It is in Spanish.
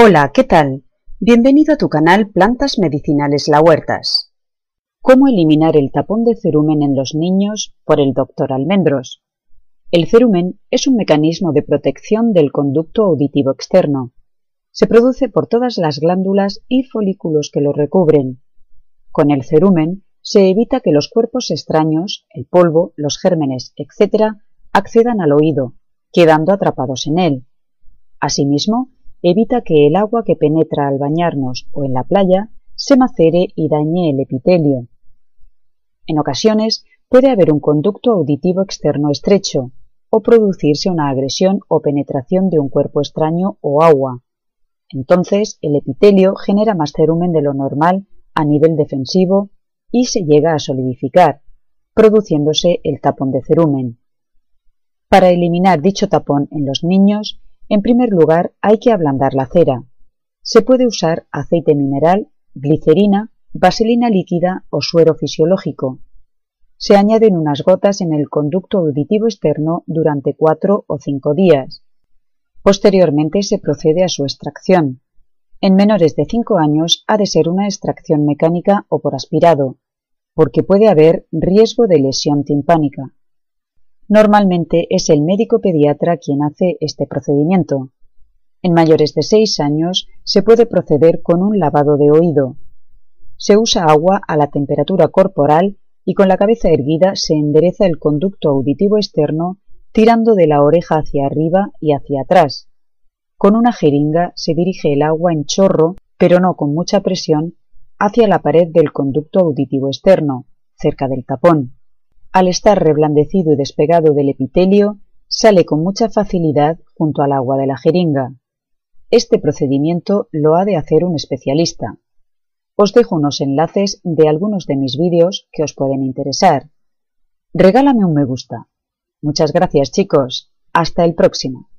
Hola, ¿qué tal? Bienvenido a tu canal Plantas Medicinales La Huertas. ¿Cómo eliminar el tapón de cerumen en los niños por el doctor Almendros? El cerumen es un mecanismo de protección del conducto auditivo externo. Se produce por todas las glándulas y folículos que lo recubren. Con el cerumen se evita que los cuerpos extraños, el polvo, los gérmenes, etc., accedan al oído, quedando atrapados en él. Asimismo, evita que el agua que penetra al bañarnos o en la playa se macere y dañe el epitelio. En ocasiones puede haber un conducto auditivo externo estrecho o producirse una agresión o penetración de un cuerpo extraño o agua. Entonces el epitelio genera más cerumen de lo normal a nivel defensivo y se llega a solidificar, produciéndose el tapón de cerumen. Para eliminar dicho tapón en los niños en primer lugar, hay que ablandar la cera. Se puede usar aceite mineral, glicerina, vaselina líquida o suero fisiológico. Se añaden unas gotas en el conducto auditivo externo durante cuatro o cinco días. Posteriormente se procede a su extracción. En menores de 5 años ha de ser una extracción mecánica o por aspirado, porque puede haber riesgo de lesión timpánica. Normalmente es el médico pediatra quien hace este procedimiento. En mayores de 6 años se puede proceder con un lavado de oído. Se usa agua a la temperatura corporal y con la cabeza erguida se endereza el conducto auditivo externo tirando de la oreja hacia arriba y hacia atrás. Con una jeringa se dirige el agua en chorro, pero no con mucha presión, hacia la pared del conducto auditivo externo, cerca del tapón. Al estar reblandecido y despegado del epitelio, sale con mucha facilidad junto al agua de la jeringa. Este procedimiento lo ha de hacer un especialista. Os dejo unos enlaces de algunos de mis vídeos que os pueden interesar. Regálame un me gusta. Muchas gracias chicos. Hasta el próximo.